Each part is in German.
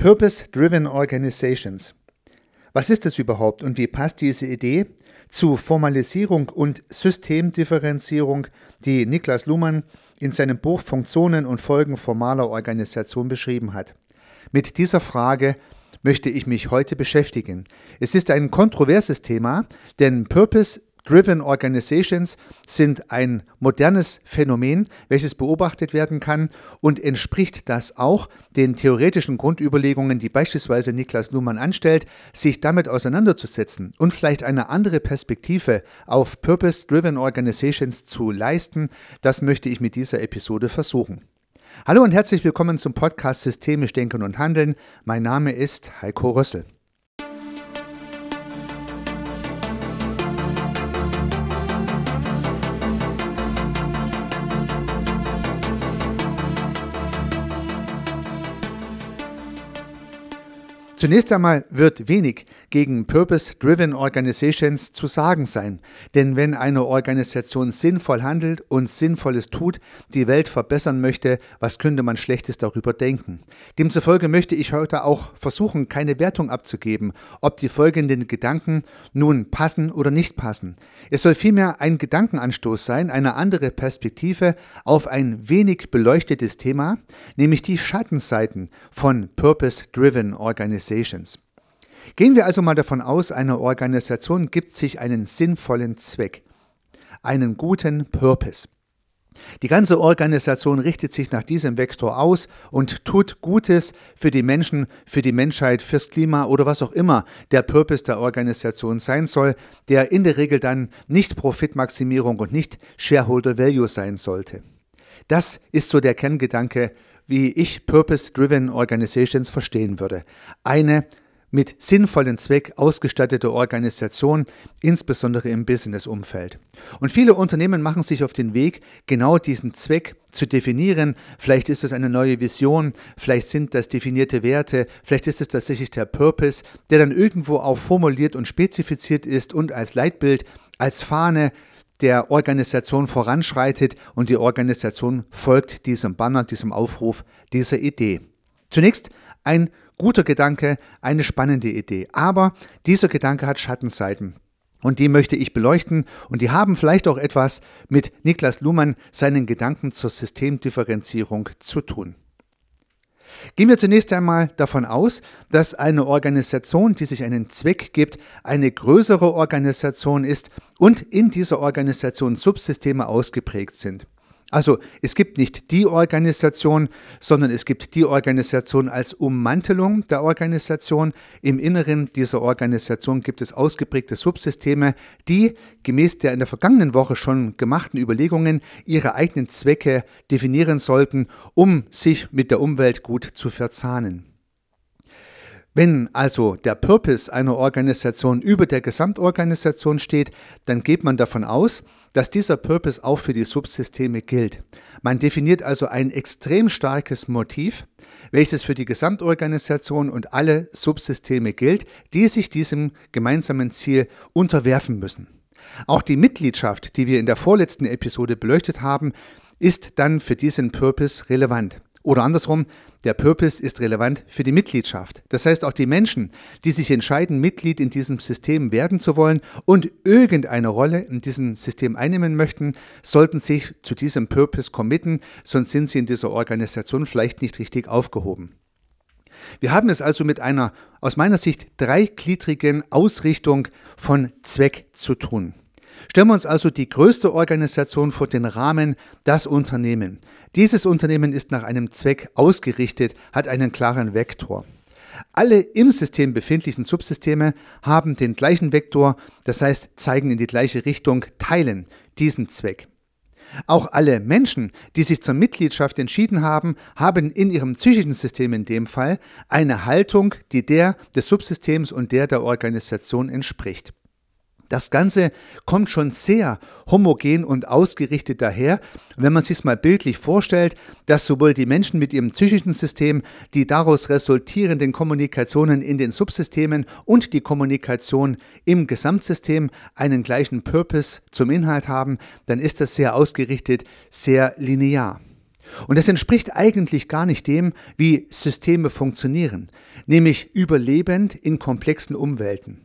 Purpose-Driven Organizations. Was ist das überhaupt und wie passt diese Idee zu Formalisierung und Systemdifferenzierung, die Niklas Luhmann in seinem Buch Funktionen und Folgen formaler Organisation beschrieben hat? Mit dieser Frage möchte ich mich heute beschäftigen. Es ist ein kontroverses Thema, denn Purpose Driven Organizations sind ein modernes Phänomen, welches beobachtet werden kann und entspricht das auch den theoretischen Grundüberlegungen, die beispielsweise Niklas Luhmann anstellt, sich damit auseinanderzusetzen und vielleicht eine andere Perspektive auf Purpose Driven Organizations zu leisten, das möchte ich mit dieser Episode versuchen. Hallo und herzlich willkommen zum Podcast Systemisch Denken und Handeln. Mein Name ist Heiko Rössel. Zunächst einmal wird wenig gegen Purpose-Driven Organizations zu sagen sein, denn wenn eine Organisation sinnvoll handelt und Sinnvolles tut, die Welt verbessern möchte, was könnte man Schlechtes darüber denken? Demzufolge möchte ich heute auch versuchen, keine Wertung abzugeben, ob die folgenden Gedanken nun passen oder nicht passen. Es soll vielmehr ein Gedankenanstoß sein, eine andere Perspektive auf ein wenig beleuchtetes Thema, nämlich die Schattenseiten von Purpose-Driven Organizations. Organizations. Gehen wir also mal davon aus, eine Organisation gibt sich einen sinnvollen Zweck, einen guten Purpose. Die ganze Organisation richtet sich nach diesem Vektor aus und tut Gutes für die Menschen, für die Menschheit, fürs Klima oder was auch immer der Purpose der Organisation sein soll, der in der Regel dann nicht Profitmaximierung und nicht Shareholder Value sein sollte. Das ist so der Kerngedanke wie ich Purpose-Driven Organizations verstehen würde. Eine mit sinnvollen Zweck ausgestattete Organisation, insbesondere im Business-Umfeld. Und viele Unternehmen machen sich auf den Weg, genau diesen Zweck zu definieren. Vielleicht ist es eine neue Vision, vielleicht sind das definierte Werte, vielleicht ist es tatsächlich der Purpose, der dann irgendwo auch formuliert und spezifiziert ist und als Leitbild, als Fahne der Organisation voranschreitet und die Organisation folgt diesem Banner, diesem Aufruf, dieser Idee. Zunächst ein guter Gedanke, eine spannende Idee. Aber dieser Gedanke hat Schattenseiten. Und die möchte ich beleuchten und die haben vielleicht auch etwas mit Niklas Luhmann seinen Gedanken zur Systemdifferenzierung zu tun. Gehen wir zunächst einmal davon aus, dass eine Organisation, die sich einen Zweck gibt, eine größere Organisation ist und in dieser Organisation Subsysteme ausgeprägt sind. Also es gibt nicht die Organisation, sondern es gibt die Organisation als Ummantelung der Organisation. Im Inneren dieser Organisation gibt es ausgeprägte Subsysteme, die gemäß der in der vergangenen Woche schon gemachten Überlegungen ihre eigenen Zwecke definieren sollten, um sich mit der Umwelt gut zu verzahnen. Wenn also der Purpose einer Organisation über der Gesamtorganisation steht, dann geht man davon aus, dass dieser Purpose auch für die Subsysteme gilt. Man definiert also ein extrem starkes Motiv, welches für die Gesamtorganisation und alle Subsysteme gilt, die sich diesem gemeinsamen Ziel unterwerfen müssen. Auch die Mitgliedschaft, die wir in der vorletzten Episode beleuchtet haben, ist dann für diesen Purpose relevant. Oder andersrum, der Purpose ist relevant für die Mitgliedschaft. Das heißt, auch die Menschen, die sich entscheiden, Mitglied in diesem System werden zu wollen und irgendeine Rolle in diesem System einnehmen möchten, sollten sich zu diesem Purpose committen, sonst sind sie in dieser Organisation vielleicht nicht richtig aufgehoben. Wir haben es also mit einer aus meiner Sicht dreigliedrigen Ausrichtung von Zweck zu tun. Stellen wir uns also die größte Organisation vor den Rahmen, das Unternehmen. Dieses Unternehmen ist nach einem Zweck ausgerichtet, hat einen klaren Vektor. Alle im System befindlichen Subsysteme haben den gleichen Vektor, das heißt zeigen in die gleiche Richtung, teilen diesen Zweck. Auch alle Menschen, die sich zur Mitgliedschaft entschieden haben, haben in ihrem psychischen System in dem Fall eine Haltung, die der des Subsystems und der der Organisation entspricht. Das Ganze kommt schon sehr homogen und ausgerichtet daher. wenn man sich mal bildlich vorstellt, dass sowohl die Menschen mit ihrem psychischen System, die daraus resultierenden Kommunikationen in den Subsystemen und die Kommunikation im Gesamtsystem einen gleichen Purpose zum Inhalt haben, dann ist das sehr ausgerichtet, sehr linear. Und das entspricht eigentlich gar nicht dem, wie Systeme funktionieren, nämlich überlebend in komplexen Umwelten.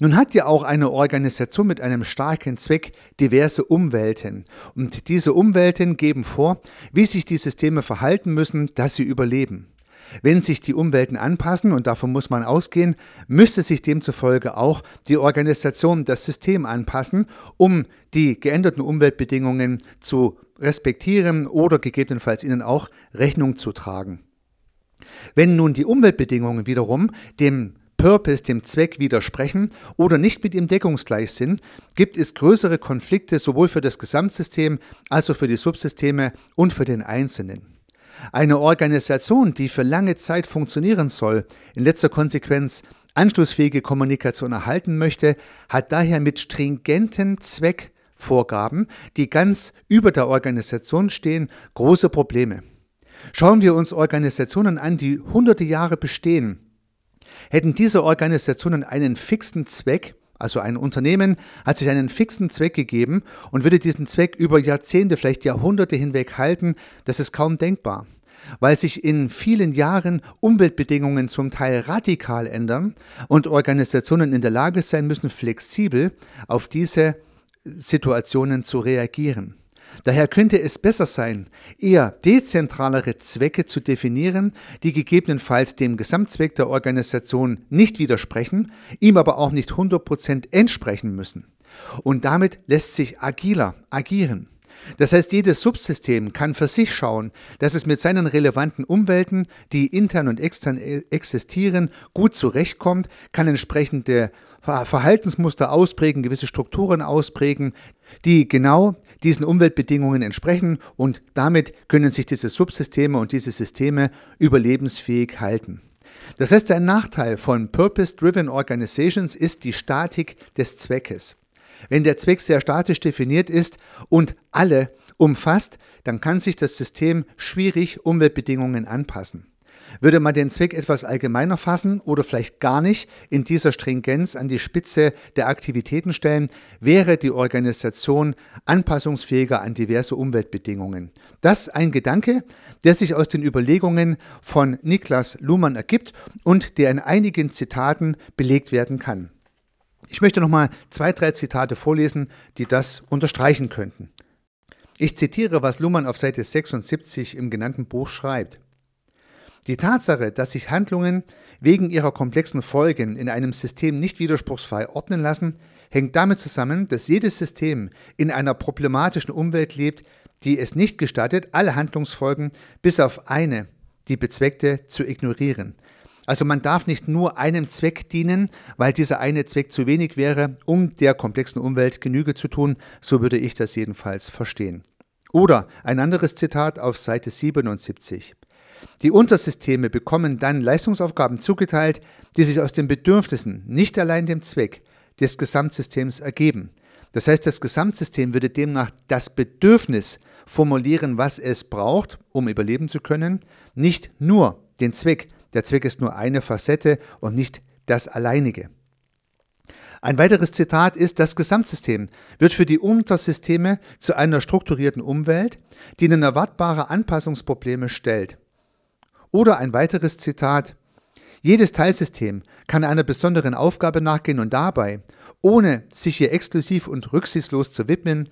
Nun hat ja auch eine Organisation mit einem starken Zweck diverse Umwelten. Und diese Umwelten geben vor, wie sich die Systeme verhalten müssen, dass sie überleben. Wenn sich die Umwelten anpassen, und davon muss man ausgehen, müsste sich demzufolge auch die Organisation, das System anpassen, um die geänderten Umweltbedingungen zu respektieren oder gegebenenfalls ihnen auch Rechnung zu tragen. Wenn nun die Umweltbedingungen wiederum dem Purpose, dem Zweck widersprechen oder nicht mit ihm deckungsgleich sind, gibt es größere Konflikte sowohl für das Gesamtsystem als auch für die Subsysteme und für den Einzelnen. Eine Organisation, die für lange Zeit funktionieren soll, in letzter Konsequenz anschlussfähige Kommunikation erhalten möchte, hat daher mit stringenten Zweckvorgaben, die ganz über der Organisation stehen, große Probleme. Schauen wir uns Organisationen an, die hunderte Jahre bestehen. Hätten diese Organisationen einen fixen Zweck, also ein Unternehmen hat sich einen fixen Zweck gegeben und würde diesen Zweck über Jahrzehnte, vielleicht Jahrhunderte hinweg halten, das ist kaum denkbar. Weil sich in vielen Jahren Umweltbedingungen zum Teil radikal ändern und Organisationen in der Lage sein müssen, flexibel auf diese Situationen zu reagieren. Daher könnte es besser sein, eher dezentralere Zwecke zu definieren, die gegebenenfalls dem Gesamtzweck der Organisation nicht widersprechen, ihm aber auch nicht 100% entsprechen müssen. Und damit lässt sich agiler agieren. Das heißt, jedes Subsystem kann für sich schauen, dass es mit seinen relevanten Umwelten, die intern und extern e-, existieren, gut zurechtkommt, kann entsprechende Verhaltensmuster ausprägen, gewisse Strukturen ausprägen, die genau diesen Umweltbedingungen entsprechen und damit können sich diese Subsysteme und diese Systeme überlebensfähig halten. Das heißt, ein Nachteil von Purpose-Driven Organizations ist die Statik des Zweckes. Wenn der Zweck sehr statisch definiert ist und alle umfasst, dann kann sich das System schwierig Umweltbedingungen anpassen. Würde man den Zweck etwas allgemeiner fassen oder vielleicht gar nicht in dieser Stringenz an die Spitze der Aktivitäten stellen, wäre die Organisation anpassungsfähiger an diverse Umweltbedingungen. Das ein Gedanke, der sich aus den Überlegungen von Niklas Luhmann ergibt und der in einigen Zitaten belegt werden kann. Ich möchte nochmal zwei, drei Zitate vorlesen, die das unterstreichen könnten. Ich zitiere, was Luhmann auf Seite 76 im genannten Buch schreibt. Die Tatsache, dass sich Handlungen wegen ihrer komplexen Folgen in einem System nicht widerspruchsfrei ordnen lassen, hängt damit zusammen, dass jedes System in einer problematischen Umwelt lebt, die es nicht gestattet, alle Handlungsfolgen bis auf eine, die bezweckte, zu ignorieren. Also man darf nicht nur einem Zweck dienen, weil dieser eine Zweck zu wenig wäre, um der komplexen Umwelt Genüge zu tun, so würde ich das jedenfalls verstehen. Oder ein anderes Zitat auf Seite 77. Die Untersysteme bekommen dann Leistungsaufgaben zugeteilt, die sich aus den Bedürfnissen, nicht allein dem Zweck, des Gesamtsystems ergeben. Das heißt, das Gesamtsystem würde demnach das Bedürfnis formulieren, was es braucht, um überleben zu können, nicht nur den Zweck, der Zweck ist nur eine Facette und nicht das alleinige. Ein weiteres Zitat ist, das Gesamtsystem wird für die Untersysteme zu einer strukturierten Umwelt, die ihnen erwartbare Anpassungsprobleme stellt. Oder ein weiteres Zitat, jedes Teilsystem kann einer besonderen Aufgabe nachgehen und dabei, ohne sich ihr exklusiv und rücksichtslos zu widmen,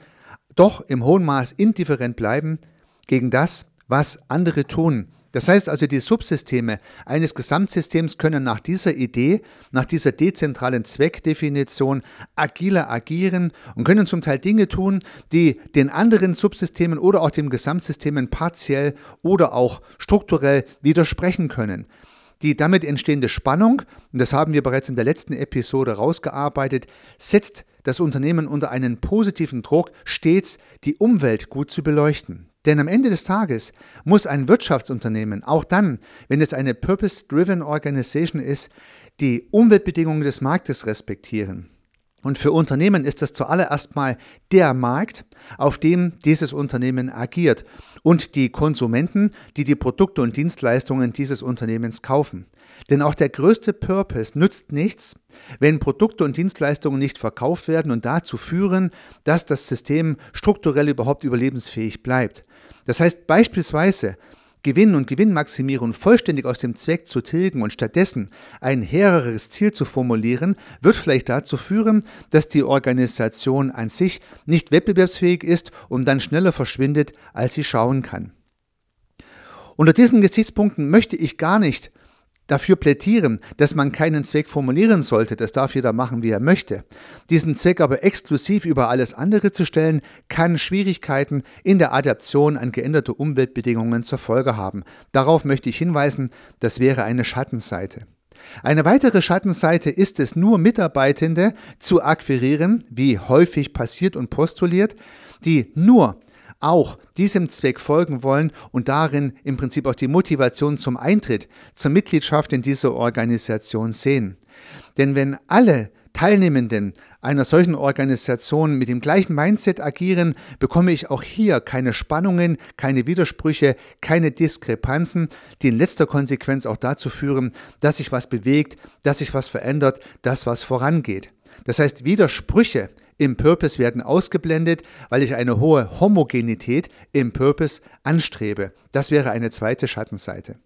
doch im hohen Maß indifferent bleiben gegen das, was andere tun das heißt also, die Subsysteme eines Gesamtsystems können nach dieser Idee, nach dieser dezentralen Zweckdefinition agiler agieren und können zum Teil Dinge tun, die den anderen Subsystemen oder auch dem Gesamtsystemen partiell oder auch strukturell widersprechen können. Die damit entstehende Spannung, und das haben wir bereits in der letzten Episode rausgearbeitet, setzt das Unternehmen unter einen positiven Druck, stets die Umwelt gut zu beleuchten. Denn am Ende des Tages muss ein Wirtschaftsunternehmen, auch dann, wenn es eine Purpose-Driven Organization ist, die Umweltbedingungen des Marktes respektieren. Und für Unternehmen ist das zuallererst mal der Markt, auf dem dieses Unternehmen agiert und die Konsumenten, die die Produkte und Dienstleistungen dieses Unternehmens kaufen. Denn auch der größte Purpose nützt nichts, wenn Produkte und Dienstleistungen nicht verkauft werden und dazu führen, dass das System strukturell überhaupt überlebensfähig bleibt. Das heißt beispielsweise, Gewinn und Gewinnmaximierung vollständig aus dem Zweck zu tilgen und stattdessen ein hehreres Ziel zu formulieren, wird vielleicht dazu führen, dass die Organisation an sich nicht wettbewerbsfähig ist und dann schneller verschwindet, als sie schauen kann. Unter diesen Gesichtspunkten möchte ich gar nicht dafür plädieren, dass man keinen Zweck formulieren sollte, das darf jeder machen, wie er möchte. Diesen Zweck aber exklusiv über alles andere zu stellen, kann Schwierigkeiten in der Adaption an geänderte Umweltbedingungen zur Folge haben. Darauf möchte ich hinweisen, das wäre eine Schattenseite. Eine weitere Schattenseite ist es, nur Mitarbeitende zu akquirieren, wie häufig passiert und postuliert, die nur auch diesem Zweck folgen wollen und darin im Prinzip auch die Motivation zum Eintritt, zur Mitgliedschaft in diese Organisation sehen. Denn wenn alle Teilnehmenden einer solchen Organisation mit dem gleichen Mindset agieren, bekomme ich auch hier keine Spannungen, keine Widersprüche, keine Diskrepanzen, die in letzter Konsequenz auch dazu führen, dass sich was bewegt, dass sich was verändert, dass was vorangeht. Das heißt, Widersprüche im Purpose werden ausgeblendet, weil ich eine hohe Homogenität im Purpose anstrebe. Das wäre eine zweite Schattenseite.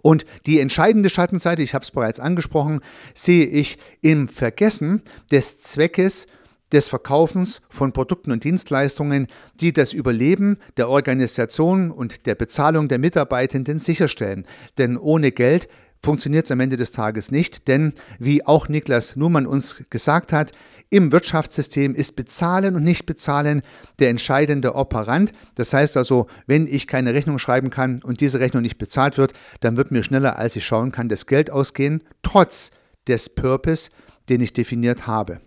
Und die entscheidende Schattenseite, ich habe es bereits angesprochen, sehe ich im Vergessen des Zweckes des Verkaufens von Produkten und Dienstleistungen, die das Überleben der Organisation und der Bezahlung der Mitarbeitenden sicherstellen. Denn ohne Geld funktioniert es am Ende des Tages nicht, denn wie auch Niklas Nuhmann uns gesagt hat, im Wirtschaftssystem ist Bezahlen und nicht Bezahlen der entscheidende Operant. Das heißt also, wenn ich keine Rechnung schreiben kann und diese Rechnung nicht bezahlt wird, dann wird mir schneller, als ich schauen kann, das Geld ausgehen, trotz des Purpose, den ich definiert habe.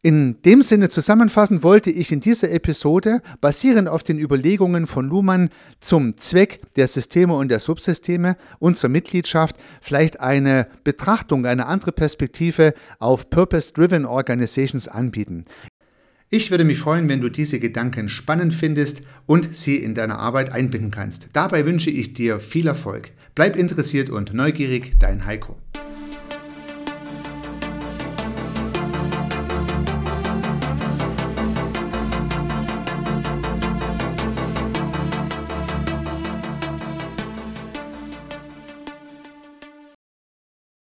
In dem Sinne zusammenfassend wollte ich in dieser Episode, basierend auf den Überlegungen von Luhmann zum Zweck der Systeme und der Subsysteme und zur Mitgliedschaft, vielleicht eine Betrachtung, eine andere Perspektive auf Purpose-Driven Organizations anbieten. Ich würde mich freuen, wenn du diese Gedanken spannend findest und sie in deiner Arbeit einbinden kannst. Dabei wünsche ich dir viel Erfolg. Bleib interessiert und neugierig, dein Heiko.